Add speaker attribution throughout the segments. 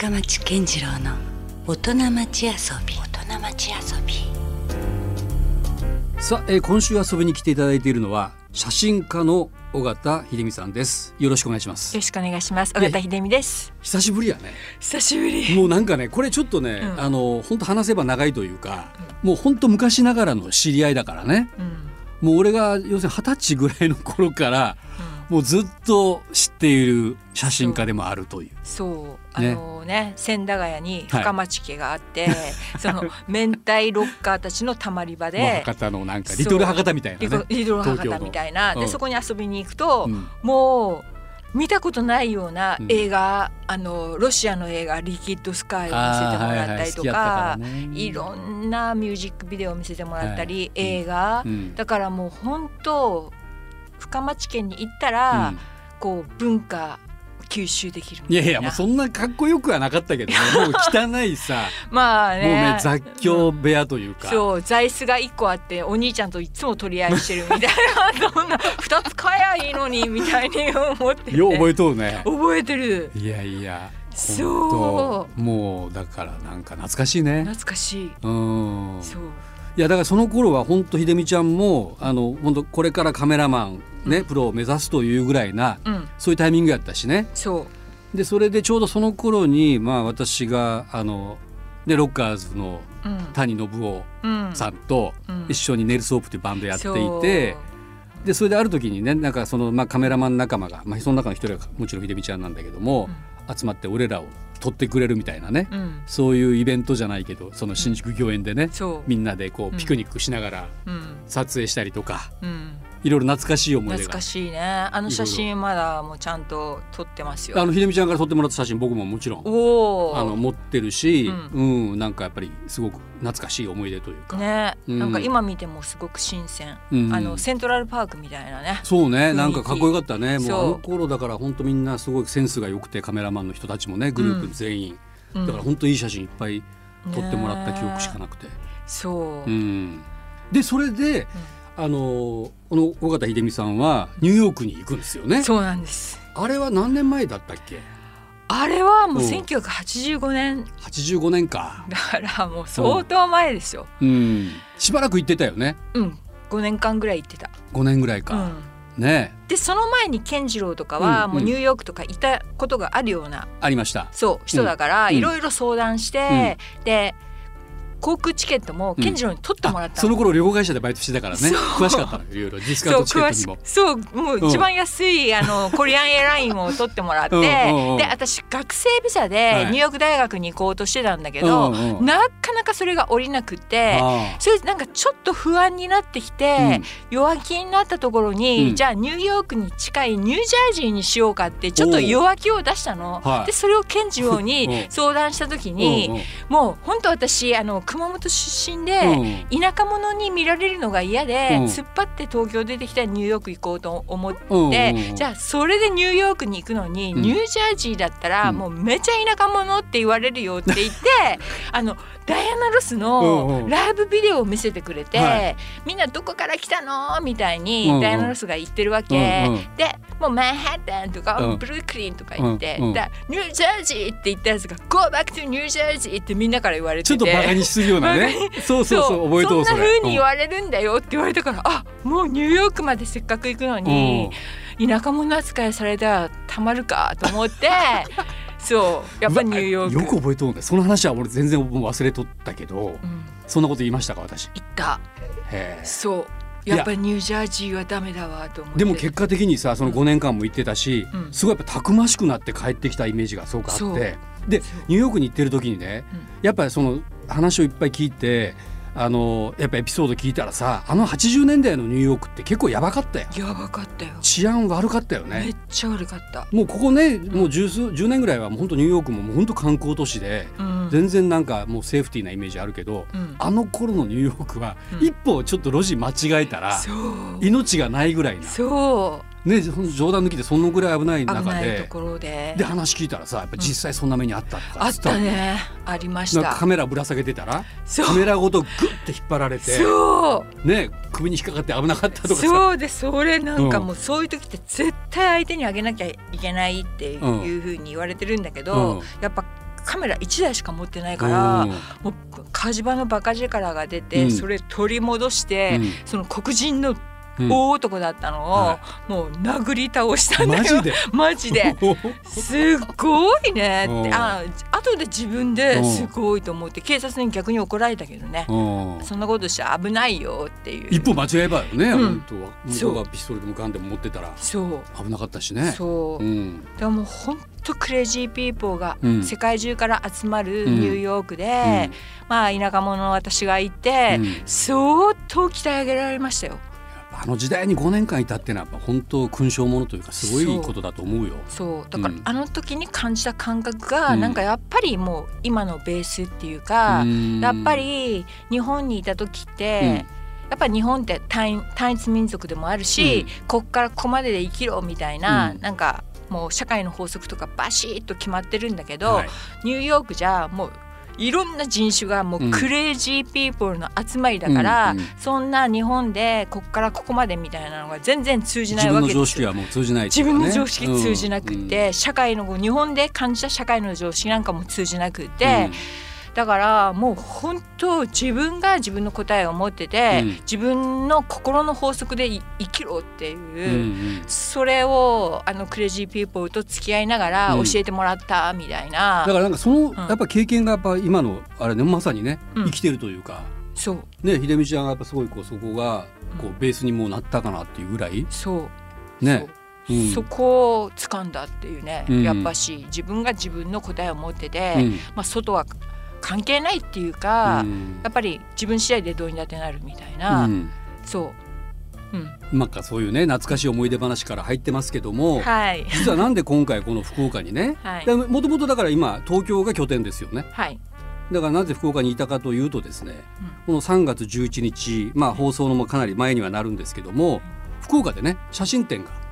Speaker 1: 深町健次郎の大人町遊び。大人町遊び。
Speaker 2: さあ、えー今週遊びに来ていただいているのは写真家の尾形秀美さんです。よろしくお願いします。
Speaker 3: よろしくお願いします。尾形秀美です。
Speaker 2: 久しぶりやね。
Speaker 3: 久しぶり。
Speaker 2: もうなんかねこれちょっとね、
Speaker 3: うん。
Speaker 2: あの本当話せば長いというか、もう本当昔ながらの知り合いだからね。
Speaker 3: うん。
Speaker 2: もう俺が要するに二十歳ぐらいの頃からもうずっと知っている写真家でもあるという。
Speaker 3: そう。あ
Speaker 2: ね
Speaker 3: のね千駄ヶ谷に
Speaker 2: はい。
Speaker 3: 深町家があって、その明太ロッカーたちのたまり場
Speaker 2: まあ
Speaker 3: で。
Speaker 2: 博多のなんかリトル博多みたいな
Speaker 3: リ
Speaker 2: ね
Speaker 3: トリトル博多みたいな、
Speaker 2: うん
Speaker 3: でそこに遊びに行くと、
Speaker 2: うん。
Speaker 3: もう見たことないような
Speaker 2: うん。
Speaker 3: 映画、あのロシアの映画「リキッドスカイ」を見せてもらったりと
Speaker 2: 好きやった
Speaker 3: か、いろんなミュージックビデオを見せてもらったり、
Speaker 2: はい。
Speaker 3: 映画、
Speaker 2: うん。
Speaker 3: だからもう本当深町県に行ったら、
Speaker 2: うん。
Speaker 3: こう文化吸収できるい
Speaker 2: やいやもうそんなかっこよくはなかったけどね。もう汚いさ。
Speaker 3: まあね。
Speaker 2: もうね雑居部屋というか、
Speaker 3: そう座椅子が一個あってお兄ちゃんといつも取り合いしてるみたいな。そんな二つ買えばいいのにみたいに思ってて。
Speaker 2: よう覚えとうね。
Speaker 3: 覚えてる。
Speaker 2: いやいや
Speaker 3: そう。
Speaker 2: もうだからなんか懐かしいね。
Speaker 3: 懐かしい。
Speaker 2: うん。
Speaker 3: そう。
Speaker 2: いやだからその頃は本当秀美ちゃんもあの本当これからカメラマンね、プロを目指すというぐらいな
Speaker 3: うん。
Speaker 2: そういうタイミングやったしね。
Speaker 3: そう。
Speaker 2: でそれでちょうどその頃にまあ私があのでロッカーズの
Speaker 3: うん。
Speaker 2: 谷信夫
Speaker 3: うん。
Speaker 2: さんと
Speaker 3: うん。
Speaker 2: 一緒にネルソープというバンドやってい
Speaker 3: そう。
Speaker 2: て、でそれである時にねなんかその、まあ、カメラマン仲間が、まあ、その中の一人がもちろん秀美ちゃんなんだけども、集まって俺らを撮ってくれるみたいなね、
Speaker 3: うん。
Speaker 2: そういうイベントじゃないけどその新宿御苑でね、みんなでこ
Speaker 3: う
Speaker 2: うん。ピクニックしながら
Speaker 3: うん。
Speaker 2: 撮影したりとか、
Speaker 3: うん
Speaker 2: いろいろ懐かしい思い
Speaker 3: 懐かしいね。あの写真まだもうちゃんと撮ってますよ。
Speaker 2: あの秀美ちゃんから撮ってもらった写真僕ももちろん。あの持ってるし、
Speaker 3: う
Speaker 2: うんなんかやっぱりすごく懐かしい思い出というか、
Speaker 3: ね、
Speaker 2: うん。
Speaker 3: なんか今見てもすごく新鮮、
Speaker 2: うん。
Speaker 3: あのセントラルパークみたいなね
Speaker 2: そうねなんかかっこよかったね。もうあの頃だから本当みんなすごいセンスが良くてカメラマンの人たちもねグループ全員、
Speaker 3: うん。
Speaker 2: だから本当いい写真いっぱい撮ってもらった記憶しかなくて、
Speaker 3: そう、
Speaker 2: うん、でそれで、あのこの尾形秀美さんはニューヨークに行くんですよね。
Speaker 3: そうなんです。
Speaker 2: あれは何年前だったっけ？
Speaker 3: あれはもう
Speaker 2: うん。
Speaker 3: 1985年。
Speaker 2: 85年か。
Speaker 3: だからもう相当前ですよ。
Speaker 2: うん。しばらく行ってたよね。
Speaker 3: うん。5年間ぐらい行ってた、
Speaker 2: 5年ぐらいうか、
Speaker 3: ん、
Speaker 2: ね。
Speaker 3: でその前に健次郎とかは
Speaker 2: うん
Speaker 3: もうニューヨークとかいたことがあるような、
Speaker 2: ありました。
Speaker 3: そう人だから
Speaker 2: うん。
Speaker 3: いろいろ相談して、で航空チケットも健次郎に取ってもらったの。
Speaker 2: あその頃旅行会社でバイトしてたからね。詳しかったのよいろいろディスカウントチケットにも。
Speaker 3: くそうもう一番安い、あの コリアンエアラインを取ってもらって
Speaker 2: うんうんうん。
Speaker 3: で私学生ビザ
Speaker 2: はい。
Speaker 3: でニューヨーク大学に行こうとしてたんだけど、
Speaker 2: うんうん
Speaker 3: なかなかそれが降りなくって
Speaker 2: あ
Speaker 3: それでなんかちょっと不安になってきて、弱気になったところに、
Speaker 2: うん。
Speaker 3: じゃあニューヨークに近いニュージャージーにしようかってちょっと弱気を出したの。
Speaker 2: はい。
Speaker 3: でそれを健次郎
Speaker 2: う
Speaker 3: に
Speaker 2: ん
Speaker 3: 相談した時
Speaker 2: あ
Speaker 3: に、
Speaker 2: うんう。ん
Speaker 3: もう本当私あの熊本出身で。
Speaker 2: うん。
Speaker 3: 田舎者に見られるのが嫌で、
Speaker 2: うん。
Speaker 3: 突っ張って東京出てきたらニューヨーク行こうと思って、
Speaker 2: うんうんうん。
Speaker 3: じゃあそれでニューヨークに行くのに、
Speaker 2: うん。
Speaker 3: ニュージャージーだったら、
Speaker 2: うん
Speaker 3: もうめちゃ田舎者って言われるよって言ってあのダイアナ・ロス
Speaker 2: うんう
Speaker 3: の
Speaker 2: ん。
Speaker 3: ライブビデオを見せてくれて、
Speaker 2: はい
Speaker 3: みんなどこから来たの？みたいに、
Speaker 2: うんうん。
Speaker 3: ダイアナ・ロスが言ってるわけ、
Speaker 2: うんうん。
Speaker 3: でもうマンハッタンとか、
Speaker 2: うん。
Speaker 3: ブルックリンとか言って、
Speaker 2: うんうん。
Speaker 3: だニュージャージーって言ったやつが「Go back to New Jersey」ってみんなから言われてて。
Speaker 2: ちょっとバカにするようなね。そうそうそう覚えとう
Speaker 3: そんな風に言
Speaker 2: わ
Speaker 3: われるんだよって言われたから、あもうニューヨークまでせっかく行くのに、田舎者扱いされたらたまるかと思って そうやっぱニューヨーク。
Speaker 2: よく覚えとうね。その話は俺全然忘れとったけど
Speaker 3: うん、
Speaker 2: そんなこと言いましたか私？
Speaker 3: 行った。そう。や。っぱりニュージャージーはダメだわと思って。
Speaker 2: でも結果的にさその5年間も行ってたし、
Speaker 3: うん。
Speaker 2: すごいやっぱたくましくなって帰ってきたイメージがすごくあって。でニューヨークに行ってる時にね、
Speaker 3: うん。
Speaker 2: やっぱりその話をいっぱい聞いてあのやっぱエピソード聞いたらさあの80年代のニューヨークって結構やばかったよ
Speaker 3: やばかったよ。
Speaker 2: 治安悪かったよね。
Speaker 3: めっちゃ悪かった、
Speaker 2: もうここねもう十数10年ぐらいはもう本当ニューヨークももう本当観光都市で、
Speaker 3: うん。
Speaker 2: 全然なんかもうセーフティーなイメージあるけど、
Speaker 3: うん。
Speaker 2: あの頃のニューヨークは
Speaker 3: うん。
Speaker 2: 一歩ちょっと路地間違えたら命がないぐらいな。
Speaker 3: そう
Speaker 2: ね冗談抜きでそのぐらい危ない
Speaker 3: 危
Speaker 2: 中で
Speaker 3: で。
Speaker 2: で話聞いたらさやっぱ実際そんな目にあったとか
Speaker 3: あったね。ありました。
Speaker 2: カメラぶら下げてたらカメラごとグッて引っ張られて。
Speaker 3: そう。
Speaker 2: ね首に引っかかって危なかったとかさ。
Speaker 3: そうでそれなんか
Speaker 2: うん。
Speaker 3: もうそういう時って絶対相手にあげなきゃいけないっていうふうに言われてるんだけど、
Speaker 2: うん。
Speaker 3: やっぱカメラ1台しか持ってないからもう火事場のバカ力が出て、
Speaker 2: うん。
Speaker 3: それ取り戻して、
Speaker 2: うん。
Speaker 3: その黒人の
Speaker 2: うん
Speaker 3: 大男だったのを、
Speaker 2: は
Speaker 3: もう殴り倒したんだよ。
Speaker 2: マジで？
Speaker 3: マジで。すっごいね。っ
Speaker 2: うん。
Speaker 3: てあ後で自分で
Speaker 2: うん。
Speaker 3: すごいと思って警察に逆に怒られたけどね。
Speaker 2: うん。
Speaker 3: そんなことしちゃ危ないよっていう。
Speaker 2: 一歩間違えばよね、
Speaker 3: うん。
Speaker 2: 本当は。ピストルでもガンでも持ってたら。
Speaker 3: そう。
Speaker 2: 危なかったしね。
Speaker 3: そう、
Speaker 2: うん。
Speaker 3: でも本当 crazy people が
Speaker 2: うん。
Speaker 3: 世界中から集まる
Speaker 2: うん。
Speaker 3: ニューヨークで、まあ田舎者の私がいて、
Speaker 2: うん。
Speaker 3: 相当鍛え上げられましたよ。
Speaker 2: あの時代に5年間いたってのはやっぱ本当勲章ものというかすごいことだと思うよ。
Speaker 3: そう。だから、
Speaker 2: うん。
Speaker 3: あの時に感じた感覚が、
Speaker 2: うん。
Speaker 3: なんかやっぱりもう今のベースっていうか、
Speaker 2: うん。
Speaker 3: やっぱり日本にいた時って、やっぱり日本って単単一民族でもあるし、こっからここまでで生きろみたいな、
Speaker 2: うん。
Speaker 3: なんかもう社会の法則とかバシッと決まってるんだけど、
Speaker 2: はい。
Speaker 3: ニューヨークじゃもういろんな人種がも
Speaker 2: う
Speaker 3: うん。 crazy people の集まりだから、
Speaker 2: うんうん
Speaker 3: そんな日本でこっからここまでみたいなのが全然通じな
Speaker 2: 自分の
Speaker 3: いわけですよ。
Speaker 2: 常識はもう通じないってい
Speaker 3: 自分の常識通じなくって、社会の日本で感じた社会の常識なんかも通じなくって、だからもう本当自分が自分の答えを持ってて、
Speaker 2: うん。
Speaker 3: 自分の心の法則でい生きろっていう、
Speaker 2: うんうん。
Speaker 3: それをあの crazy people と付き合いながら
Speaker 2: うん。
Speaker 3: 教えてもらったみたいな、
Speaker 2: だからなんかその
Speaker 3: ん。
Speaker 2: やっぱ経験がやっぱ今のあれねまさにね
Speaker 3: うん。
Speaker 2: 生きてるというか、
Speaker 3: そう。
Speaker 2: ね秀美ちゃんがやっぱすごいこうそこがこうベースにもうなったかなっていうぐらい。
Speaker 3: そう。
Speaker 2: ね。
Speaker 3: そう。
Speaker 2: うん。
Speaker 3: そこを掴んだっていうね、
Speaker 2: うん。
Speaker 3: やっぱし自分が自分の答えを持ってて、
Speaker 2: うん。
Speaker 3: まあ、外は関係ないっていうか、
Speaker 2: うん。
Speaker 3: やっぱり自分次第でどうにだってなるみたいな、
Speaker 2: うん。
Speaker 3: そう、うん、
Speaker 2: なんかそういうね懐かしい思い出話から入ってますけども、
Speaker 3: はい。
Speaker 2: 実はなんで今回この福岡にね
Speaker 3: はい。
Speaker 2: もともとだから今東京が拠点ですよね。
Speaker 3: はい、
Speaker 2: だからなぜ福岡にいたかというとですね、この3月11日、まあ、放送のもかなり前にはなるんですけども福岡でね写真展が
Speaker 3: はい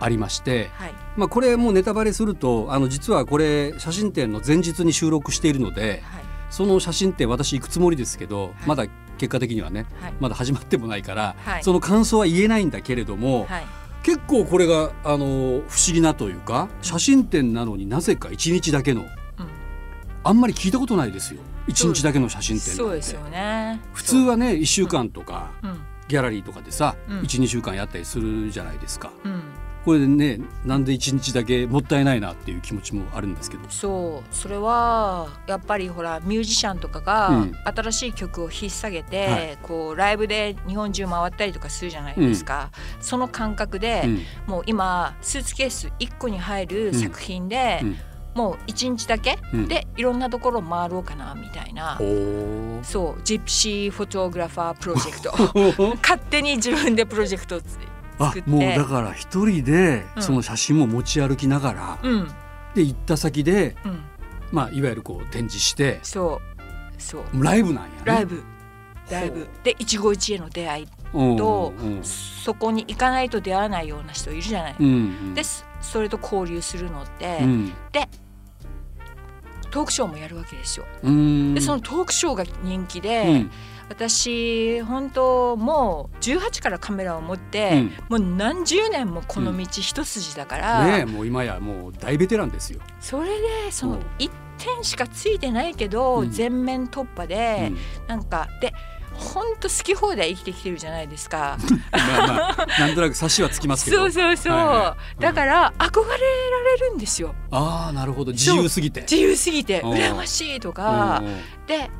Speaker 2: ありまして、
Speaker 3: はい。
Speaker 2: まあ、これもうネタバレするとあの実はこれ写真展の前日に収録しているので
Speaker 3: はい。
Speaker 2: その写真展私行くつもりですけど、まだ結果的にはね
Speaker 3: はい。
Speaker 2: まだ始まってもないから、
Speaker 3: はい。
Speaker 2: その感想は言えないんだけれども、
Speaker 3: はい。
Speaker 2: 結構これがあの不思議なというか写真展なのになぜか1日だけの
Speaker 3: うん。
Speaker 2: あんまり聞いたことないですよ。1日だけの写真展
Speaker 3: ですよね。
Speaker 2: 普通はね1週間とか
Speaker 3: うん。
Speaker 2: ギャラリーとかでさ、
Speaker 3: うん。
Speaker 2: 12週間やったりするじゃないですか。
Speaker 3: うん
Speaker 2: これでねなんで1日だけもったいないなっていう気持ちもあるんですけど。
Speaker 3: そう。それはやっぱりほらミュージシャンとか
Speaker 2: う
Speaker 3: が
Speaker 2: ん。
Speaker 3: 新しい曲を引っ提げて、
Speaker 2: はい。
Speaker 3: こうライブで日本中回ったりとかするじゃないですか、その感覚で、
Speaker 2: うん。
Speaker 3: もう今スーツケース1個に入る作品で、
Speaker 2: うん。
Speaker 3: もう1日だけ、
Speaker 2: うん。
Speaker 3: でいろんなところ回ろうかなみたいな、
Speaker 2: おー。
Speaker 3: そう。ジプシーフォトグラファープロジェクト勝手に自分でプロジェクト
Speaker 2: あもうだから一人で
Speaker 3: うん。
Speaker 2: その写真も持ち歩きながら、
Speaker 3: うん。
Speaker 2: で行った先で、
Speaker 3: うん。
Speaker 2: まあ、いわゆるこう展示して
Speaker 3: そう。そう。
Speaker 2: ライブなんやね。
Speaker 3: ライブ。ライブ。で一期一会の出会い
Speaker 2: うん
Speaker 3: と
Speaker 2: うん。
Speaker 3: そこに行かないと出会わないような人いるじゃない、
Speaker 2: うんうん。
Speaker 3: でそそれと交流するのって、
Speaker 2: うん。
Speaker 3: トークショーもやるわけですよ。
Speaker 2: うん。
Speaker 3: でそのトークショーが人気
Speaker 2: う
Speaker 3: で、
Speaker 2: ん
Speaker 3: 私本当もう18からカメラを持って、もう何十年もこの道一筋だから、
Speaker 2: ねえもう今やもう大ベテランですよ。
Speaker 3: それでその
Speaker 2: うん
Speaker 3: 一点しかついてないけど、
Speaker 2: うん
Speaker 3: 全面突破で、
Speaker 2: うん
Speaker 3: なんかで本当好き放題生きてきてるじゃないですか。
Speaker 2: まあまあなんとなく差しはつきますけど。
Speaker 3: そうそうそう、
Speaker 2: はいはい
Speaker 3: だから憧れられるんですよ
Speaker 2: ああなるほど自由すぎて。
Speaker 3: 自由すぎて
Speaker 2: うん
Speaker 3: 羨ましいとか
Speaker 2: うんうん
Speaker 3: で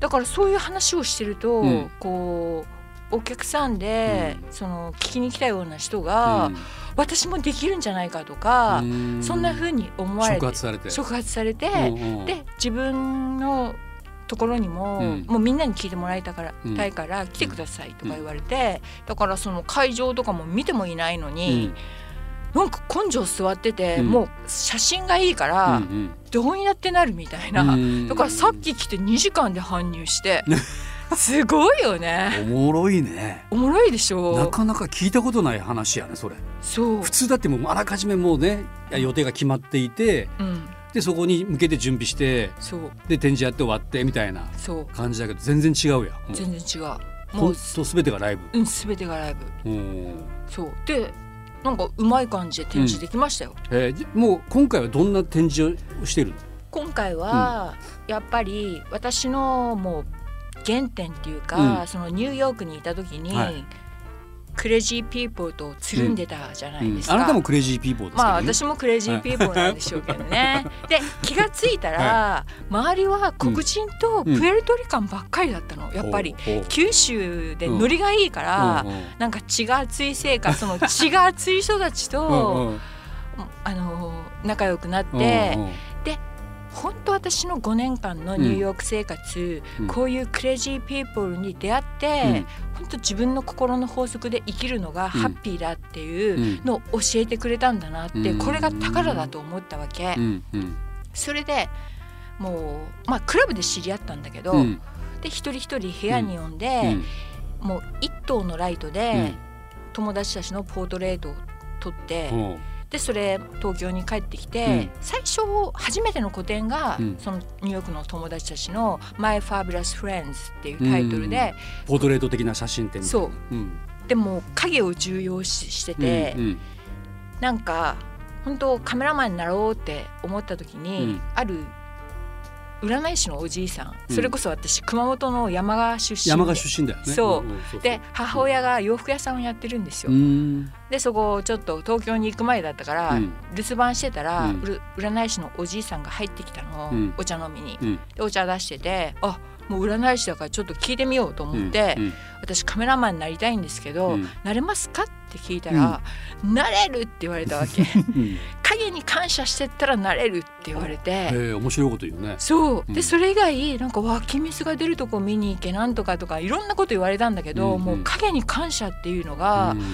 Speaker 3: だからそういう話をしてると、
Speaker 2: うん。
Speaker 3: こうお客さんで、
Speaker 2: う
Speaker 3: その聞きに来たような人が、私もできるんじゃないかとか、
Speaker 2: うん。
Speaker 3: そんな風に思われて
Speaker 2: 触発されて。
Speaker 3: 触発されて、
Speaker 2: うんうん。
Speaker 3: で自分のところにも、
Speaker 2: うん。
Speaker 3: もうみんなに聞いてもらいたから、
Speaker 2: うん。
Speaker 3: たいから来てくださいとか言われて、だからその会場とかも見てもいないのに、なんか根性座ってて、
Speaker 2: うん。
Speaker 3: もう写真がいいから、
Speaker 2: うん
Speaker 3: どうにだってなるみたいな、
Speaker 2: うん。
Speaker 3: だからさっき来て2時間で搬入して すごいよね。
Speaker 2: おもろいね。
Speaker 3: おもろいでしょ。
Speaker 2: なかなか聞いたことない話やねそれ。
Speaker 3: そう。
Speaker 2: 普通だってもうあらかじめもうね予定が決まっていて
Speaker 3: うん。
Speaker 2: でそこに向けて準備して
Speaker 3: そう。
Speaker 2: で展示やって終わってみたいな
Speaker 3: そう。
Speaker 2: 感じだけど全然違うや
Speaker 3: 全然違う。も
Speaker 2: ほ
Speaker 3: うん
Speaker 2: と全てがライブ。
Speaker 3: うん全てがライブ。
Speaker 2: うん。
Speaker 3: そう。でなんかうまい感じで展示できましたよ、
Speaker 2: えーじもう今回はどんな展示をしてるの？
Speaker 3: 今回はやっぱり私のもう原点っていうか、
Speaker 2: うん。
Speaker 3: そのニューヨークにいた時に、
Speaker 2: はい
Speaker 3: crazy people とつるんでたじゃないですか。
Speaker 2: うん。あなたも crazy people ね、
Speaker 3: まあ私も crazy people なんでしょうけどね。で気がついたら、周りは黒人とプエルトリカンばっかりだったのやっぱり。九州でノリがいいから、
Speaker 2: うん。うん。
Speaker 3: なんか血が熱いせいか その血が熱い人たちと、
Speaker 2: うんうん。
Speaker 3: あの仲良くなって、
Speaker 2: うんうん
Speaker 3: 本当私の5年間のニューヨーク生活、
Speaker 2: うん。
Speaker 3: こういう crazy people に出会って、
Speaker 2: うん。
Speaker 3: 本当自分の心の法則で生きるのがハッピーだっていうのを教えてくれたんだなって、
Speaker 2: うん。
Speaker 3: これが宝だと思ったわけ、それでもうまあクラブで知り合ったんだけど、
Speaker 2: うん。
Speaker 3: で一人一人部屋に呼んで、もう一灯のライトで友達たちのポートレートを撮って、
Speaker 2: う。ん
Speaker 3: でそれ東京に帰ってきて、
Speaker 2: うん。
Speaker 3: 最初初めての個展が、
Speaker 2: うん。
Speaker 3: そのニューヨークの友達たちの「My Fabulous Friends」っていうタイトルで、
Speaker 2: ポートレート的な写真展
Speaker 3: そう。
Speaker 2: うん。
Speaker 3: でも影を重要視してて、
Speaker 2: うん。
Speaker 3: なんか本当カメラマンになろうって思った時に、
Speaker 2: うん。
Speaker 3: ある占い師のおじいさん、
Speaker 2: うん。
Speaker 3: それこそ私熊本の山川出身で。
Speaker 2: 山鹿出身だよね。
Speaker 3: そう。んで母親が洋服屋さんをやってるんですよ。
Speaker 2: うん。
Speaker 3: でそこちょっと東京に行く前だったから、
Speaker 2: うん。
Speaker 3: 留守番してたら、占い師のおじいさんが入ってきたの、
Speaker 2: うん。
Speaker 3: お茶飲みに。お茶出しててあもう占い師だからちょっと聞いてみようと思って、
Speaker 2: うん。
Speaker 3: 私カメラマンになりたいんですけど、
Speaker 2: うん。
Speaker 3: なれますか？って聞いたら、なれるって言われたわけ。
Speaker 2: うん
Speaker 3: 影に感謝してったらなれるって言われて。
Speaker 2: へえ面白いこと言うね。
Speaker 3: そう。
Speaker 2: うん。
Speaker 3: でそれ以外なんか湧き水が出るとこ見に行けなんとかとかいろんなこと言われたんだけど、
Speaker 2: うんうん。
Speaker 3: もう影に感謝っていうのが、
Speaker 2: うん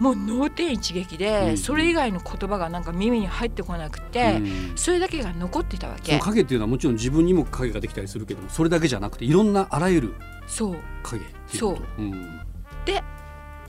Speaker 3: もう脳天一撃で、
Speaker 2: うん
Speaker 3: それ以外の言葉がなんか耳に入ってこなくて、
Speaker 2: うん
Speaker 3: それだけが残ってたわけ。
Speaker 2: 影っていうのはもちろん自分にも影ができたりするけどもそれだけじゃなくていろんなあらゆる
Speaker 3: そう
Speaker 2: 影っていう
Speaker 3: そう
Speaker 2: うん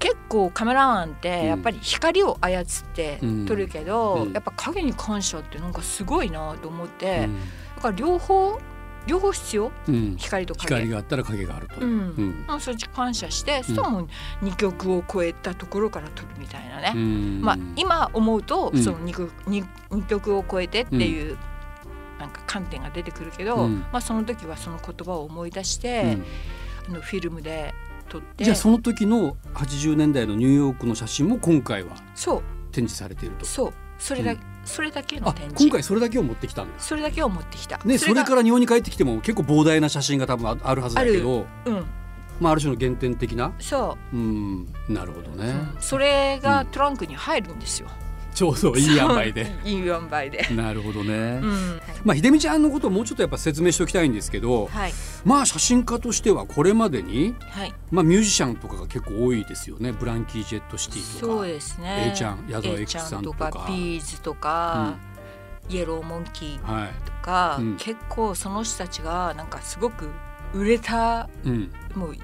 Speaker 3: 結構カメラマンってやっぱり光を操って
Speaker 2: うん。
Speaker 3: 撮るけど、
Speaker 2: うん。
Speaker 3: やっぱ影に感謝ってなんかすごいなと思って、
Speaker 2: うん。
Speaker 3: だから両方両方必要？
Speaker 2: うん。
Speaker 3: 光と影。
Speaker 2: 光があったら影があると。
Speaker 3: うん。
Speaker 2: うん。
Speaker 3: まあそっち感謝して、そしたらもう2曲を超えたところから撮るみたいなね、
Speaker 2: うん。
Speaker 3: まあ今思うと、
Speaker 2: うん。
Speaker 3: その 2, 曲二二曲を超えてっていう、なんか観点が出てくるけど、
Speaker 2: うん。
Speaker 3: まあその時はその言葉を思い出し
Speaker 2: う
Speaker 3: て、
Speaker 2: ん。
Speaker 3: あのフィルムで撮って。
Speaker 2: じゃあその時の80年代のニューヨークの写真も今回は
Speaker 3: そう。
Speaker 2: 展示されていると。
Speaker 3: そう。それだ、
Speaker 2: うん。
Speaker 3: それだけの
Speaker 2: あ
Speaker 3: 展示。
Speaker 2: 今回それだけを持ってきたんだ。
Speaker 3: それだけを持ってきた、
Speaker 2: ね、それ
Speaker 3: が
Speaker 2: から日本に帰ってきても結構膨大な写真が多分ああるはずだけど
Speaker 3: うん。
Speaker 2: まあ、ある種の原点的な？
Speaker 3: そ
Speaker 2: う。ん。なるほど
Speaker 3: う、
Speaker 2: ね、
Speaker 3: う。んそれがトランクに入るんですよ、
Speaker 2: ちょうどいい塩梅で。
Speaker 3: いい塩梅で、
Speaker 2: なるほどね、
Speaker 3: うん。
Speaker 2: まあ秀美ちゃんのことをもうちょっとやっぱ説明しておきたいんですけど
Speaker 3: はい。
Speaker 2: まあ写真家としてはこれまでに、
Speaker 3: はい。
Speaker 2: まあ、ミュージシャンとかが結構多いですよね。ブランキー・ジェット・シティとか。
Speaker 3: そうですね。
Speaker 2: A ちゃん矢沢
Speaker 3: ちゃ
Speaker 2: さんとか。
Speaker 3: ビーズとか、イエローモンキー
Speaker 2: はい。
Speaker 3: とか、
Speaker 2: うん。
Speaker 3: 結構その人たちがなんかすごく売れた
Speaker 2: うん、
Speaker 3: もう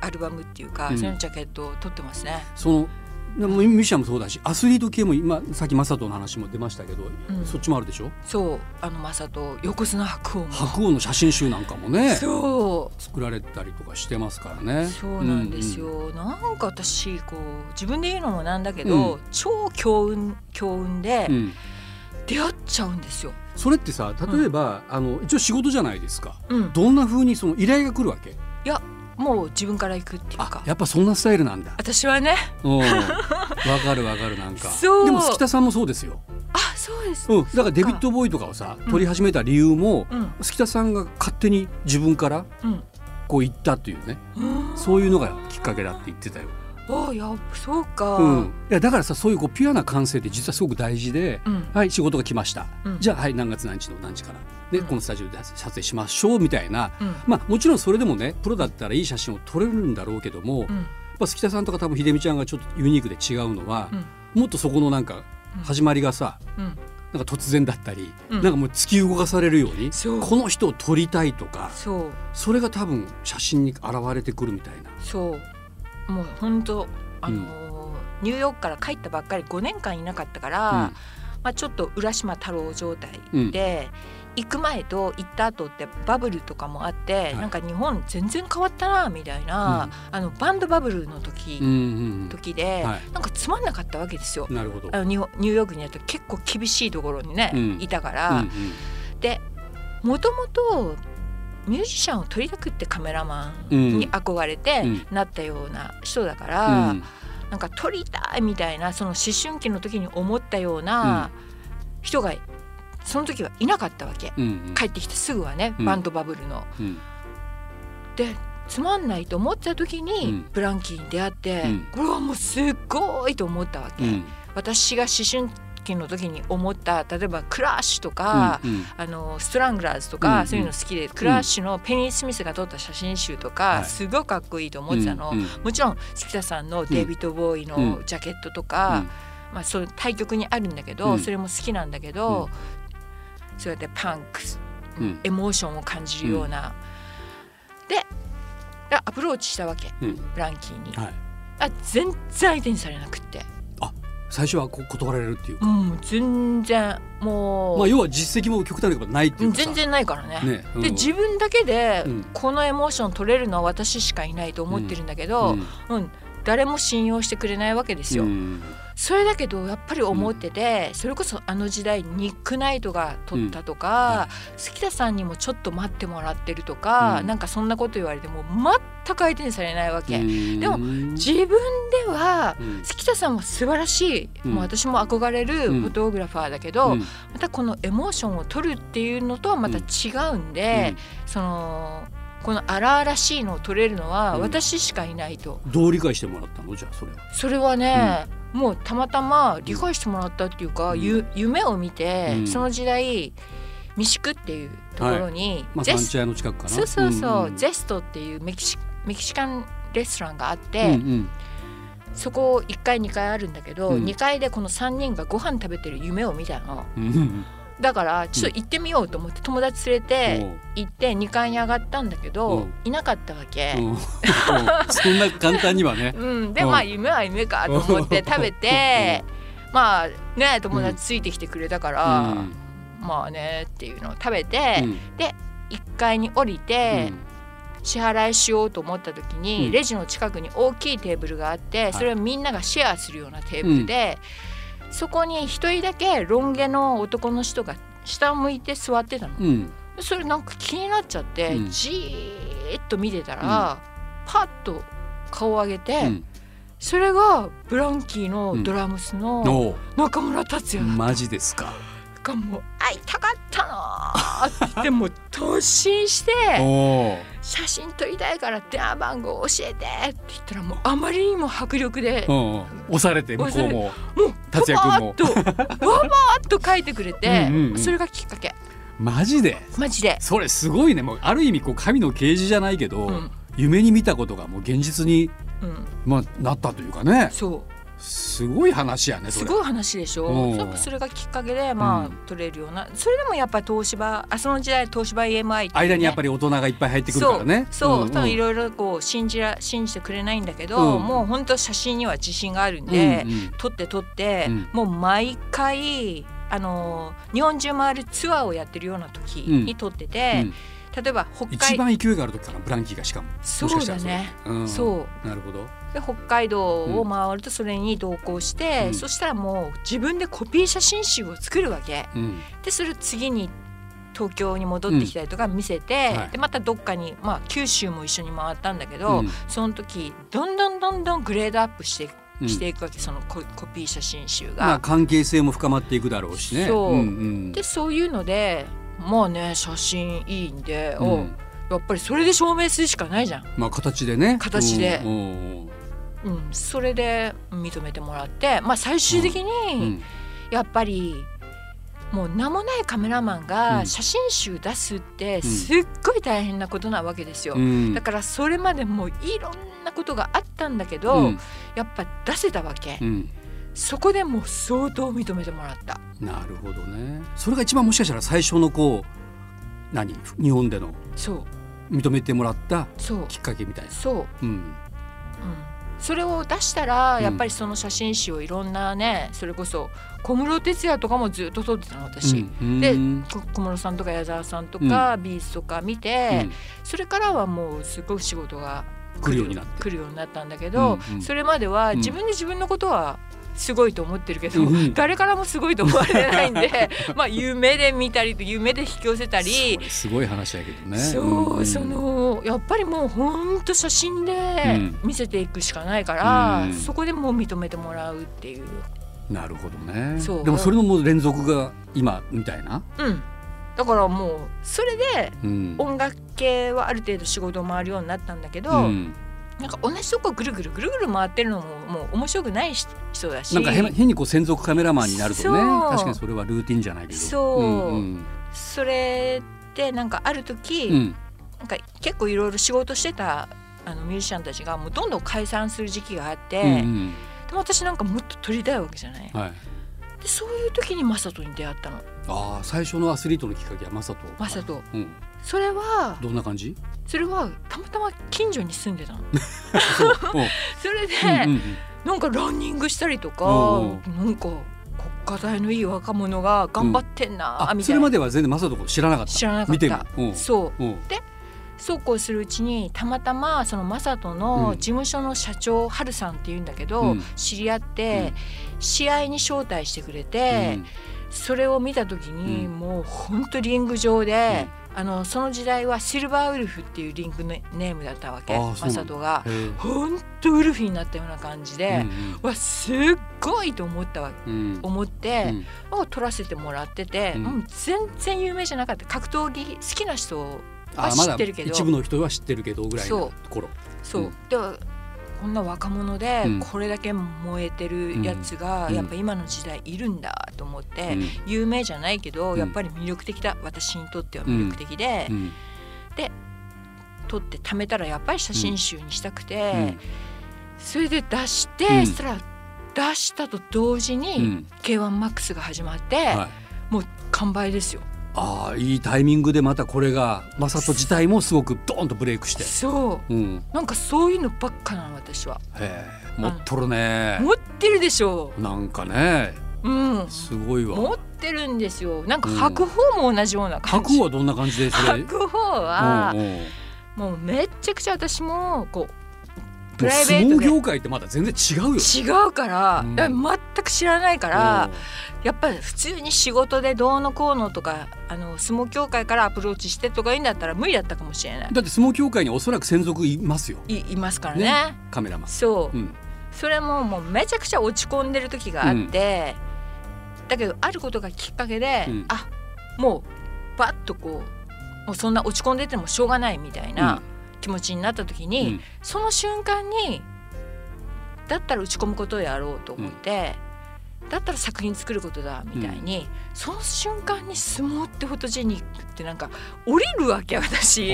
Speaker 3: アルバムっていうか、
Speaker 2: うん。
Speaker 3: そのジャケットを撮ってますね。
Speaker 2: そのミュージシャンもそうだしアスリート系も今さっきマサトの話も出ましたけど、
Speaker 3: うん。
Speaker 2: そっちもあるでしょ？
Speaker 3: そうあのマサと横綱白鵬も
Speaker 2: 白鵬の写真集なんかもね。
Speaker 3: そ
Speaker 2: 作られたりとかしてますから
Speaker 3: う
Speaker 2: ね。
Speaker 3: そうなんですよ、
Speaker 2: うんうん。
Speaker 3: なんか私こう自分で言うのもなんだけど、
Speaker 2: うん。
Speaker 3: 超強運強運で
Speaker 2: うん。
Speaker 3: 出会っちゃうんですよ。
Speaker 2: それってさ例えば、あの一応仕事じゃないですか。
Speaker 3: うん、
Speaker 2: どんな風にその依頼が来るわけ？
Speaker 3: いやもう自分から行くっていう
Speaker 2: あ
Speaker 3: か
Speaker 2: やっぱそんなスタイルなんだ。
Speaker 3: 私はね。
Speaker 2: う。ん わかるわかるなんか。
Speaker 3: そう。
Speaker 2: でも月田さんもそうですよ、
Speaker 3: あそうです、
Speaker 2: うん、だからデビッド・ボーイとかをさ
Speaker 3: うん。
Speaker 2: 撮り始めた理由も、
Speaker 3: うん。
Speaker 2: 月田さんが勝手に自分から
Speaker 3: うん。
Speaker 2: こう言ったというね。
Speaker 3: うん。
Speaker 2: そういうのがきっかけだって言ってたよ。
Speaker 3: あやっぱそうか、
Speaker 2: うん、いやだからさそういうこうピュアな感性って実はすごく大事で、
Speaker 3: うん。
Speaker 2: はい仕事が来ました、
Speaker 3: うん。
Speaker 2: じゃあはい何月何日の何時から。で、
Speaker 3: うん。
Speaker 2: このスタジオで撮影しましょうみたいな、
Speaker 3: うん。
Speaker 2: まあもちろんそれでもねプロだったらいい写真を撮れるんだろうけども、
Speaker 3: うん。
Speaker 2: まあ、月田さんとか多分秀美ちゃんがちょっとユニークで違うのは、もっとそこのなんか
Speaker 3: うん。
Speaker 2: 始まりがさ、
Speaker 3: うん。
Speaker 2: なんか突然だったり、
Speaker 3: うん。
Speaker 2: なんかもう突き動かされるようにこの人を撮りたいとか
Speaker 3: そ
Speaker 2: れが多分写真に現れてくるみたいな。
Speaker 3: そうもう本当あのーニューヨークから帰ったばっかり5年間いなかったから、まあ、ちょっと浦島太郎状態で、行く前と行った後ってバブルとかもあって、
Speaker 2: い。
Speaker 3: なんか日本全然変わったなみたいな、あのバンドバブルの時、
Speaker 2: うんうん
Speaker 3: 時で、
Speaker 2: はい。
Speaker 3: なんかつまんなかったわけですよ。
Speaker 2: うん、。なるほど。
Speaker 3: あのニューヨークにやったら結構厳しいところにね、
Speaker 2: うん。
Speaker 3: いたか
Speaker 2: うん
Speaker 3: ら、もともとミュージシャンを撮りたくってカメラマンに憧れてなったような人だから、うん、なんか撮りたいみたいなその思春期の時に思ったような人がその時はいなかったわけ、うんうん、帰ってきてすぐはねバンドバブルの。うん、でつまんないと思った時にブランキーに出会って、これはもうすっごいと思ったわけ。私が思春期の時に思った例えばクラッシュとか、うんうん、あのストラングラーズとか、うんうん、そういうの好きでクラッシュのペニー・スミスが撮った写真集とか、すごいかっこいいと思ってたの、うんうん、もちろん月田さんのデイビッド・ボーイのジャケットとか、まあ、そういう対極にあるんだけど、それも好きなんだけど、そうやってパンク、エモーションを感じるような。でアプローチしたわけ、ブランキーに。はい、あ全然相手にされなくって。
Speaker 2: 最初はこ断られるっていうか、
Speaker 3: うん、全然も
Speaker 2: う、まあ、要は実績も極端なことないっていう
Speaker 3: 全然ないからね、ねうん、で自分だけでこのエモーション取れるのは私しかいないと思ってるんだけど、うん、うん、誰も信用してくれないわけですよ。それだけどやっぱり思ってて、うん、それこそあの時代ニック・ナイトが撮ったとか、うん。はい、月田さんにもちょっと待ってもらってるとか、うん、なんかそんなこと言われても全く相手にされないわけ、でも自分では、月田さんは素晴らしい、もう私も憧れるフォトグラファーだけど、またこのエモーションを撮るっていうのとはまた違うんで、その。この荒々しいのを取れるのは私しかいないと、
Speaker 2: うん、どう理解してもらったの？じゃあそれは。
Speaker 3: それはね、うん、もうたまたま理解してもらったっていうか、うん、夢を見て、その時代三宿っていうところに、はい。
Speaker 2: まあ、サンチャの近くかな？
Speaker 3: そうそうそう、うんうん、ゼストっていうメキシメキシカンレストランがあって、うんうん。そこ1階2階あるんだけど、うん、2階でこの3人がご飯食べてる夢を見たの。うんだからちょっと行ってみようと思って友達連れて行って2階に上がったんだけどいなかったわけ。
Speaker 2: そんな簡単にはね。
Speaker 3: うん、でまあ夢は夢かと思って食べてまあね友達ついてきてくれたから、まあねっていうのを食べて、で1階に降りて。支払いしようと思った時に、レジの近くに大きいテーブルがあってそれをみんながシェアするようなテーブルで、そこに一人だけロン毛の男の人が下を向いて座ってたの、うん、それなんか気になっちゃって、うん、じーっと見てたら、うん、パッと顔を上げて、それがブランキーのドラムスの中村達也だった、
Speaker 2: マジですか
Speaker 3: かもう会いたかったな って言っても突進して写真撮りたいから電話番号教えてって言ったらもうあまりにも迫力で
Speaker 2: 押されて向こうも。もう
Speaker 3: 達也君も。ババーッと書いてくれてうん、それがきっかけ。
Speaker 2: マジで？
Speaker 3: マジで。
Speaker 2: それすごいね。もうある意味こう神の啓示じゃないけど、うん、夢に見たことがもう現実に、うん、まあ、なったというかね。
Speaker 3: そう
Speaker 2: すごい話やね
Speaker 3: すごい話でしょ？うそれがきっかけでまあ、うん、取れるような。それでもやっぱり東芝あその時代東芝 EMI って、ね、
Speaker 2: 間にやっぱり大人がいっぱい入ってくるからね。
Speaker 3: そうそう、いろいろこう信じら信じてくれないんだけど、うん、もう本当写真には自信があるんで、うんうん、撮って撮って、うん、もう毎回あの日本中回るツアーをやってるような時に撮ってて、例えば北海
Speaker 2: 一番勢いがある時かなブランキーがしかも。
Speaker 3: そうだね、そ
Speaker 2: う。なるほど
Speaker 3: で北海道を回るとそれに同行して、うん、そしたらもう自分でコピー写真集を作るわけ、うん、でそれを次に東京に戻ってきたりとか見せて、うん。はい、でまたどっかに、まあ、九州も一緒に回ったんだけど、その時どんどんどんどんグレードアップしてしていくわけ、そのココピー写真集が、まあ、
Speaker 2: 関係性も深まっていくだろうしね。
Speaker 3: そう、うんうん、でそういうのでまあね写真いいんで、うん、やっぱりそれで証明するしかないじゃん。
Speaker 2: まあ形でね。
Speaker 3: 形で、うん、それで認めてもらって、まあ、最終的にやっぱりもう名もないカメラマンが写真集出すってすっごい大変なことなわけですよ、うん、だからそれまでもいろんなことがあったんだけど、うん、やっぱ出せたわけ、うん、そこでもう相当認めてもらった。
Speaker 2: なるほどね。それが一番もしかしたら最初のこう何？日本でのそう。認めてもらったきっかけみたいな。
Speaker 3: そう、うん、うんそれを出したらやっぱりその写真集をいろんなねそれこそ小室哲哉とかもずっと撮ってたの私。うん、で小室さんとか矢沢さんとか、ビーズとか見て、それからはもうすごく仕事が
Speaker 2: 来るようになって。
Speaker 3: 来るようになったんだけど、それまでは自分で自分のことはすごいと思ってるけど、
Speaker 2: うんうん。
Speaker 3: 誰からもすごいと思われてないんで まあ夢で見たり夢で引き寄せたり。
Speaker 2: すごい話だけどね。
Speaker 3: そう、
Speaker 2: ん
Speaker 3: そのやっぱりもうほんと写真で
Speaker 2: うん。
Speaker 3: 見せていくしかないから、
Speaker 2: うん
Speaker 3: そこでもう認めてもらうっていう。
Speaker 2: なるほどね。でもそれのもう連続が今みたいな、
Speaker 3: うん、だからもうそれで
Speaker 2: うん。
Speaker 3: 音楽系はある程度仕事を回るようになったんだけど、
Speaker 2: うん
Speaker 3: なんか同じとこぐるぐるぐるぐる回ってるのももう面白くない人だし。
Speaker 2: なんか変変にこう専属カメラマンになるとね。確かにそれはルーティンじゃないけど。
Speaker 3: そう。
Speaker 2: うん
Speaker 3: それでなんかある時、
Speaker 2: うん。うん
Speaker 3: なんか結構いろいろ仕事してたあのミュージシャンたちがもうどんどん解散する時期があって、
Speaker 2: うん
Speaker 3: でも私なんかもっと撮りたいわけじゃない。
Speaker 2: うんはい。
Speaker 3: でそういう時にマサトに出会ったの。
Speaker 2: ああ最初のアスリートのきっかけはマサト
Speaker 3: マサト。
Speaker 2: うん
Speaker 3: それは
Speaker 2: どんな感じ？
Speaker 3: それはたまたま近所に住んでたの。
Speaker 2: そ
Speaker 3: れで、
Speaker 2: うんうんうん。
Speaker 3: なんかランニングしたりとか、
Speaker 2: うん
Speaker 3: なんか国家大のいい若者が頑張ってんな、
Speaker 2: あ
Speaker 3: みたいな。
Speaker 2: それまでは全然マサトのこと知らなかった？
Speaker 3: 知らなかった。そう。
Speaker 2: うん。
Speaker 3: そうこうするうちにたまたまそのマサト
Speaker 2: うん。
Speaker 3: の事務所の社長ハルさんっていうんだけど、
Speaker 2: うん。
Speaker 3: 知り合って、試合に招待してくれ
Speaker 2: う
Speaker 3: て、
Speaker 2: ん。
Speaker 3: それを見た時に、
Speaker 2: うん。
Speaker 3: もう本当リング上で、あのその時代はシルバーウルフっていうリングネネームだったわけ。
Speaker 2: あーそうなんだ。
Speaker 3: マサトが本当ウルフになったような感じで、
Speaker 2: うん。
Speaker 3: わすっごいと思ったわ
Speaker 2: うん。うん
Speaker 3: 思って、
Speaker 2: うん。
Speaker 3: を撮らせてもらってて、
Speaker 2: うん。
Speaker 3: うん全然有名じゃなかった格闘技好きな人は知ってるけど。
Speaker 2: 一部の人は知ってるけどぐらいの頃
Speaker 3: そう、
Speaker 2: うん。
Speaker 3: ではこんな若者で
Speaker 2: うん。
Speaker 3: これだけ燃えてるやつが
Speaker 2: うん。
Speaker 3: やっぱ今の時代いるんだと思って、
Speaker 2: うん。
Speaker 3: 有名じゃないけど
Speaker 2: うん。
Speaker 3: やっぱり魅力的だ。私にとっては魅力的で、
Speaker 2: うん。
Speaker 3: 撮って貯めたらやっぱり写真集にしたくて、
Speaker 2: うん。
Speaker 3: それで出して、
Speaker 2: うん。
Speaker 3: そしたら出したと同時
Speaker 2: う
Speaker 3: に
Speaker 2: ん
Speaker 3: K1MAX が始まって、
Speaker 2: はい。
Speaker 3: もう完売ですよ。
Speaker 2: ああいいタイミングでまたこれがマサト自体もすごくドーンとブレイクして
Speaker 3: そう
Speaker 2: うん
Speaker 3: なんかそういうのばっかなの私は。
Speaker 2: へえ持っとるね
Speaker 3: 持ってるでしょ
Speaker 2: なんかね
Speaker 3: う。うん。
Speaker 2: すごい
Speaker 3: 持
Speaker 2: わ
Speaker 3: ってるんですよ。なんか
Speaker 2: うん
Speaker 3: 白鵬も同じような感じ。
Speaker 2: 白鵬はどんな感じでそれ？
Speaker 3: 白鵬は
Speaker 2: うんうん
Speaker 3: もうめっちゃくちゃ私もこうプライベ
Speaker 2: 相撲
Speaker 3: ートで。
Speaker 2: 業界ってまだ全然違うよ。
Speaker 3: 違うから、
Speaker 2: うん。
Speaker 3: 全く知らないから、やっぱり普通に仕事でどうのこうのとかあの相撲協会からアプローチしてとか言うんだったら無理だったかもしれない。
Speaker 2: だって相撲協会におそらく専属いますよ。
Speaker 3: いいますからね。
Speaker 2: ね。カメラマン。
Speaker 3: そう、
Speaker 2: うん。
Speaker 3: それももうめちゃくちゃ落ち込んでる時があって、だけどあることがきっかけで、
Speaker 2: うん。
Speaker 3: あもうバッとこうもうそんな落ち込んでてもしょうがないみたいな気持ちになった時に、
Speaker 2: うん。
Speaker 3: その瞬間にだったら打ち込むことをやろうと思って、だったら作品作ることだみたいに、その瞬間に相撲ってフォトジェニックってなんか降りるわけ私。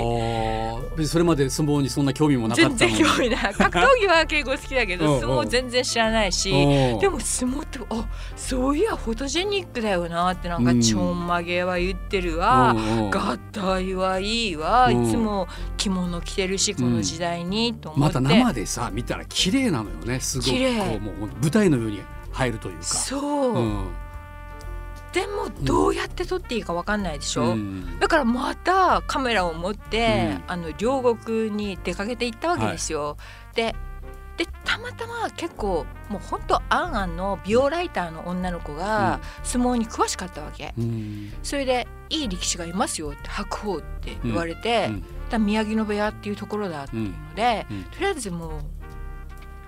Speaker 2: それまで相撲にそんな興味もなかったの
Speaker 3: 全
Speaker 2: に
Speaker 3: 然興味ない格闘技は結構好きだけ
Speaker 2: うんうん。
Speaker 3: ど相撲全然知らないしでも相撲ってあそういやフォトジェニックだよなってなんか
Speaker 2: うん。
Speaker 3: ちょんまげは言ってるわ。
Speaker 2: うんうん。
Speaker 3: 合体はいいわ。
Speaker 2: うん。
Speaker 3: いつも着物着てるしこの時代にと思って。
Speaker 2: また生でさ見たら綺麗なのよねすごく。
Speaker 3: 綺麗。
Speaker 2: こうもう舞台のように入るというか。
Speaker 3: そう、
Speaker 2: うん。
Speaker 3: でもどうやって撮っていいかわかんないでしょ、
Speaker 2: うん。
Speaker 3: だからまたカメラを持って、
Speaker 2: うん。
Speaker 3: あの両国に出かけて行ったわけですよ。ででたまたま結構もう本当あんあんの美容ライターの女の子が相撲に詳しかったわけ。
Speaker 2: うん。
Speaker 3: それで「いい力士がいますよ」って白鵬って言われて、
Speaker 2: うん。
Speaker 3: 宮城野部屋っていうところだっていうので、
Speaker 2: うん。うん。
Speaker 3: とりあえずもう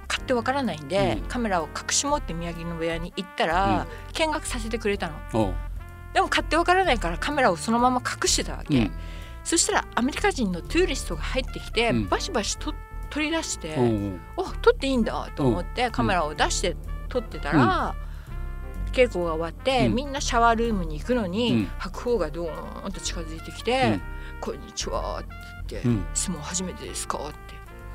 Speaker 3: 買ってわからないんで、
Speaker 2: うん。
Speaker 3: カメラを隠し持って宮城野部屋に行ったら、見学させてくれたの。でも買ってわからないからカメラをそのまま隠してたわけ、
Speaker 2: うん。
Speaker 3: そしたらアメリカ人のトゥーリストが入ってきて、
Speaker 2: うん。
Speaker 3: バシバシと取り出して、
Speaker 2: おう
Speaker 3: お撮っていいんだと思ってカメラを出して撮ってたら、稽古が終わって、
Speaker 2: うん。
Speaker 3: みんなシャワールームに行くのに、
Speaker 2: うん。
Speaker 3: 白鵬がドーンと近づいてきて「こんにちは」って言って、
Speaker 2: うん
Speaker 3: 相撲初めてですか?」って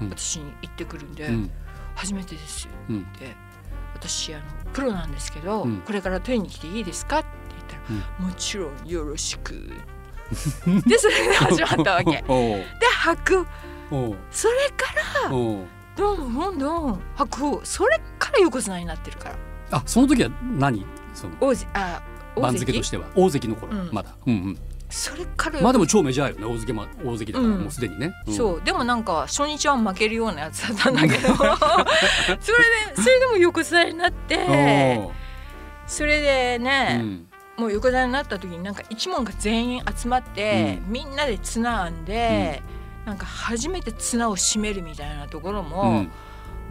Speaker 2: うん。
Speaker 3: 私に言ってくるんで「
Speaker 2: うん
Speaker 3: 初めてです」って
Speaker 2: うん。
Speaker 3: 言って「私あのプロなんですけど、
Speaker 2: うん。
Speaker 3: これから取りに来ていいですか?」って言ったら「もちろんよろしく」でそれで始まったわけ。で白それからどんどんどん白鵬それから横綱になってるから。
Speaker 2: あその時は何？その
Speaker 3: 王子あ大
Speaker 2: 番付としては。大関の頃
Speaker 3: うん。
Speaker 2: まだ。うんうん
Speaker 3: それから
Speaker 2: まあでも超メジャーよね大関ま大関だから
Speaker 3: うん。
Speaker 2: もうすでにね、ん。
Speaker 3: そう。でもなんか初日は負けるようなやつだったんだけど。それでそれでも横綱になってそれで
Speaker 2: う
Speaker 3: ね、
Speaker 2: ん。
Speaker 3: もう横綱になった時になんか一門が全員集まって、
Speaker 2: う
Speaker 3: みんなで綱編んで、なんか初めて綱を締めるみたいなところも、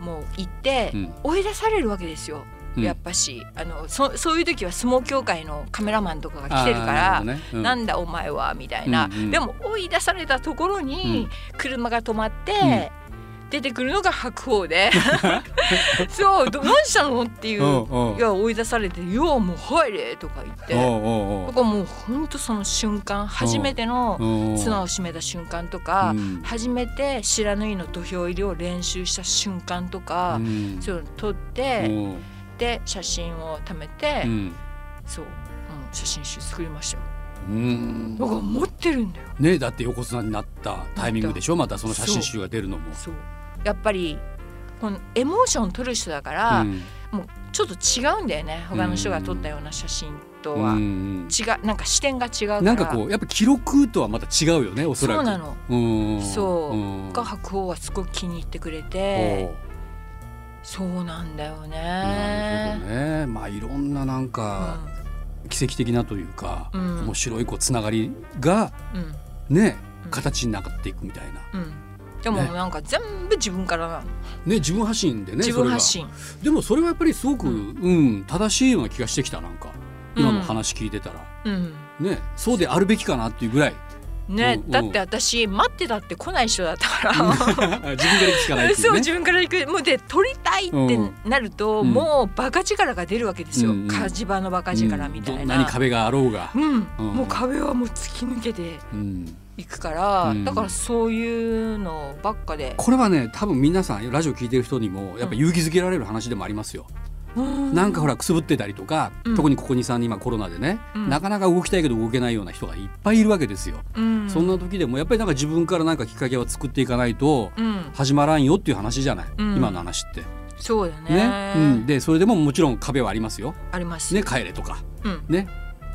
Speaker 3: もう行って、
Speaker 2: うん。
Speaker 3: 追い出されるわけですよ。
Speaker 2: うん。
Speaker 3: やっぱしあのそそういう時は相撲協会のカメラマンとかが来てるから
Speaker 2: るほどね。うん。
Speaker 3: なんだお前はみたいな、
Speaker 2: うんうん。
Speaker 3: でも追い出されたところに車が止まって、
Speaker 2: うん。
Speaker 3: 出てくるのが白鵬で。そうど何したのっていういや追い出されて「ようもう入れ」とか言って。だからもうほんとその瞬間初めての
Speaker 2: うん。
Speaker 3: 綱を締めた瞬間とか、
Speaker 2: うん。
Speaker 3: 初めて不知火の土俵入りを練習した瞬間とか、
Speaker 2: うん。
Speaker 3: そういうの撮って、
Speaker 2: おう
Speaker 3: で写真を貯めて、
Speaker 2: うん
Speaker 3: そう、うん、写真集作りましたよ。
Speaker 2: うん。
Speaker 3: だから持ってるんだよ。
Speaker 2: ねだって横綱になったタイミングでしょ？またその写真集が出るのも。
Speaker 3: そう。やっぱりこのエモーション撮る人だから、
Speaker 2: うん。
Speaker 3: もうちょっと違うんだよね。他の人が撮ったような写真とは、
Speaker 2: うん。
Speaker 3: 違うなんか視点が違うから。
Speaker 2: なんかこうやっぱ記録とはまた違うよねおそらく。
Speaker 3: そうなの。
Speaker 2: うん。
Speaker 3: そう。
Speaker 2: うん
Speaker 3: が白鵬はすごく気に入ってくれ
Speaker 2: お
Speaker 3: て
Speaker 2: う
Speaker 3: そうなんだよね。
Speaker 2: なるほどね。まあいろんななんか奇跡的なというか、
Speaker 3: うん。
Speaker 2: 面白いこうつながりが
Speaker 3: うん。うん
Speaker 2: ね
Speaker 3: うん。
Speaker 2: 形になっていくみたいな。
Speaker 3: うん。でも
Speaker 2: ね。
Speaker 3: なんか全部自分からなの。
Speaker 2: ね自分発信でね
Speaker 3: 自分発信。
Speaker 2: でもそれはやっぱりすごく、
Speaker 3: う
Speaker 2: うんん正しいような気がしてきたなんか。今の話聞いてたら、
Speaker 3: うん。
Speaker 2: ねそうであるべきかなっていうぐらい
Speaker 3: ね、だって私待ってたって来ない人だったから。
Speaker 2: 自分から行くしかないね。
Speaker 3: そうう自。分から行く。もうで撮りたいってなると、
Speaker 2: うん。
Speaker 3: もうバカ力が出るわけですよ、
Speaker 2: うんうん。
Speaker 3: 火事場のバカ力みたいな、
Speaker 2: うん。壁があろうが。
Speaker 3: うん。
Speaker 2: うん。
Speaker 3: もう壁はもう突き抜けて
Speaker 2: うん。
Speaker 3: いくから、
Speaker 2: うん。
Speaker 3: だからそういうのばっかで、
Speaker 2: これはね多分皆さんラジオ聞いてる人にもやっぱ勇気づけられる話でもありますよ。なんかほらくすぶってたりとか、
Speaker 3: うん。
Speaker 2: 特にここ23人今コロナでね、
Speaker 3: うん。
Speaker 2: なかなか動きたいけど動けないような人がいっぱいいるわけですよ。
Speaker 3: うん。
Speaker 2: そんな時でもやっぱりなんか自分からなんかきっかけを作っていかないと
Speaker 3: うん、
Speaker 2: 始まらんよっていう話じゃない、
Speaker 3: うん。
Speaker 2: 今の話って。
Speaker 3: そうだね。
Speaker 2: ね。うん、でそれでももちろん壁はありますよ。
Speaker 3: あります
Speaker 2: ね帰れとか。
Speaker 3: うん、
Speaker 2: ね。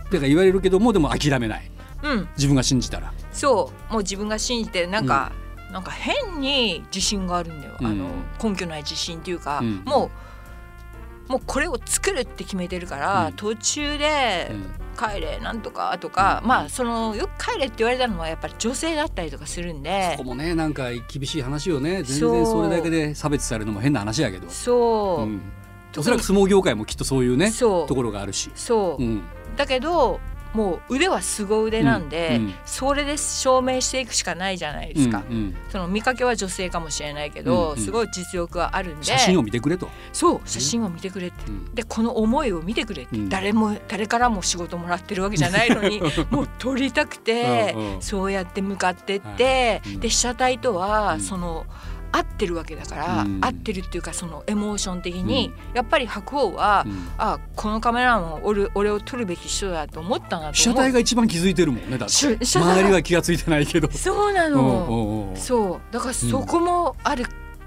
Speaker 2: だから言われるけどもでも諦めない。
Speaker 3: うん、
Speaker 2: 自分が信じたら。
Speaker 3: そう。もう自分が信じてなんか、なんか変に自信があるんだよ、あの
Speaker 2: うん。
Speaker 3: 根拠ない自信っていうか、
Speaker 2: うん。
Speaker 3: もうもうこれを作るって決めてるから、
Speaker 2: うん。
Speaker 3: 途中で
Speaker 2: うん。
Speaker 3: 帰れなんとかとか、
Speaker 2: うん。
Speaker 3: まあそのよく帰れって言われたのはやっぱり女性だったりとかするんで
Speaker 2: そこもねなんか厳しい話よね。全然それだけで差別されるのも変な話やけど。
Speaker 3: そう、
Speaker 2: うん。おそらく相撲業界もきっとそういうね
Speaker 3: そう。
Speaker 2: ところがあるし。
Speaker 3: そう、
Speaker 2: うん。
Speaker 3: だけどもう腕は凄腕なんで、
Speaker 2: うんうん。
Speaker 3: それで証明していくしかないじゃないですか、
Speaker 2: うんうん。
Speaker 3: その見かけは女性かもしれないけど、
Speaker 2: うんうん。
Speaker 3: すごい実力はあるんで。
Speaker 2: 写真を見てくれと。
Speaker 3: そう写真を見てくれって、
Speaker 2: うん。
Speaker 3: でこの思いを見てくれって、
Speaker 2: うん。
Speaker 3: 誰も誰からも仕事もらってるわけじゃないのに もう撮りたくて、そうやって向かってって、で被写体とは、
Speaker 2: うん。
Speaker 3: その合ってるわけだから、
Speaker 2: うん。
Speaker 3: 合ってるっていうかそのエモーション的に、やっぱり白鵬は、
Speaker 2: うん。
Speaker 3: あこのカメラマンは俺俺を撮るべき人だと思ったな
Speaker 2: 被
Speaker 3: と思う。
Speaker 2: 写体が一番気づいてるもんねだって。周りは気がついてないけど。
Speaker 3: そうな
Speaker 2: うん
Speaker 3: の、
Speaker 2: うんうん。
Speaker 3: そう。だからそこもある、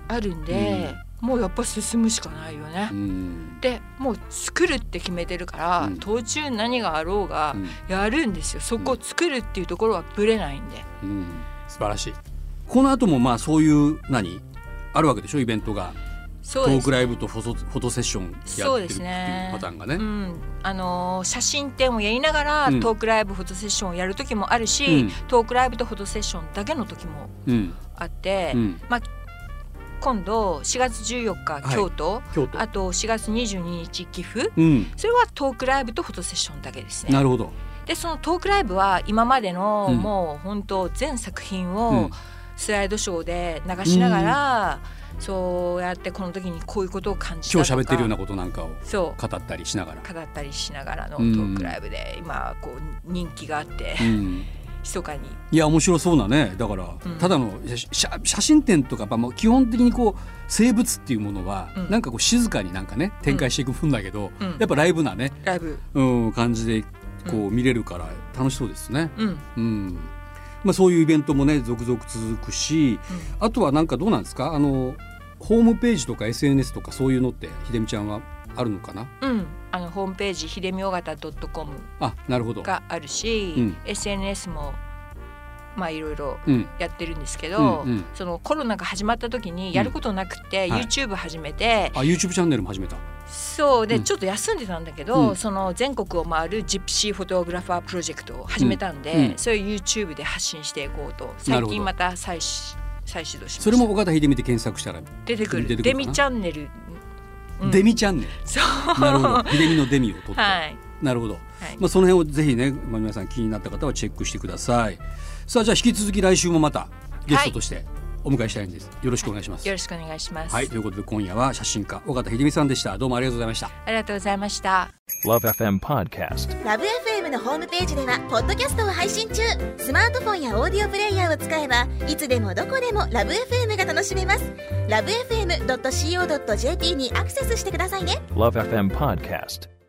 Speaker 3: あるんで、もうやっぱ進むしかないよね。
Speaker 2: うん。
Speaker 3: でもう作るって決めてるから、
Speaker 2: うん。
Speaker 3: 途中何があろうが
Speaker 2: うん。
Speaker 3: やるんですよ。そこを作るっていうところはぶれないんで、
Speaker 2: うん。素晴らしい。この後もまあそういう何あるわけでしょイベントが。
Speaker 3: そうです。
Speaker 2: トークライブとフォトフォトセッションやってるっていう
Speaker 3: ね
Speaker 2: パターンがね。
Speaker 3: うん。あのー写真展をやりながら、
Speaker 2: うん。
Speaker 3: トークライブフォトセッションをやる時もあるし、
Speaker 2: うん。
Speaker 3: トークライブとフォトセッションだけの時も
Speaker 2: うん。
Speaker 3: あって、
Speaker 2: うん。
Speaker 3: 今度4月14日
Speaker 2: はい。
Speaker 3: 京都、
Speaker 2: 京都。
Speaker 3: あと4月22日岐阜。
Speaker 2: うん。
Speaker 3: それはトークライブとフォトセッションだけですね。
Speaker 2: なるほど。
Speaker 3: でそのトークライブは今までの、
Speaker 2: うん。
Speaker 3: もう本当全作品
Speaker 2: う
Speaker 3: を
Speaker 2: ん
Speaker 3: スライドショーで流しながら、そうやってこの時にこういうことを感じた
Speaker 2: 今日喋ってるようなことなんかを語ったりしながら。
Speaker 3: 語ったりしながらのト
Speaker 2: うん。
Speaker 3: ークライブで、今こう人気があって
Speaker 2: うん。
Speaker 3: 密かに。
Speaker 2: いや面白そうなね。だから、
Speaker 3: うん。
Speaker 2: ただの写真展とかやっぱもう基本的にこう生物っていうものは、
Speaker 3: うん。
Speaker 2: なんかこう静かになんかね展開していく分だけど、
Speaker 3: うん。
Speaker 2: やっぱライブなね、
Speaker 3: ライブ。
Speaker 2: うん、感じでこう見れるから楽しそうですね。
Speaker 3: うん、うん。
Speaker 2: うんまあ、そういうイベントもね続々続くしあとはなんかどうなんですか？あのホームページとか SNS とかそういうのって秀美ちゃんはあるのかな？
Speaker 3: うん。あのホームページひでみおがた .com
Speaker 2: あなるほど。
Speaker 3: があるし、
Speaker 2: うん。
Speaker 3: SNS もまあいろいろ
Speaker 2: うん。
Speaker 3: やってるんですけど、
Speaker 2: うんうん。
Speaker 3: そのコロナが始まった時にやることなくて、
Speaker 2: はい。
Speaker 3: YouTube 始めて、
Speaker 2: あ YouTube チャンネルも始めた。
Speaker 3: そうで、
Speaker 2: うん。
Speaker 3: ちょっと休んでたんだけど、
Speaker 2: うん。
Speaker 3: その全国を回るジプシーフォトグラファープロジェクトを始めたんで、
Speaker 2: うん。うん
Speaker 3: それを YouTube で発信していこうと。最近また再し再始動しました
Speaker 2: それも緒方秀美で検索したら、
Speaker 3: 出てくる。デミチャンネル、うん。
Speaker 2: デミチャンネル。
Speaker 3: そう。
Speaker 2: なるほど。秀美のデミを取って、
Speaker 3: はい、
Speaker 2: なるほど、
Speaker 3: はい。
Speaker 2: まあ、その辺をぜひね、まあ、皆さん気になった方はチェックしてくださいさあじゃあ引き続き来週もまたゲストとしてお迎えしたいんです、よろしくお願いします。
Speaker 3: よろしくお願いします、
Speaker 2: はい。ということで今夜は写真家尾形秀美さんでした。どうもありがとうございました。
Speaker 3: ありがとうございました。
Speaker 4: Love FM Podcast.
Speaker 5: ラブ f m のホームページではポッドキャストを配信中。スマートフォンやオーディオプレイヤーを使えばいつでもどこでもラブ f m が楽しめます。ラブ FM.co.jp にアクセスしてくださいね。
Speaker 4: Love FM Podcast.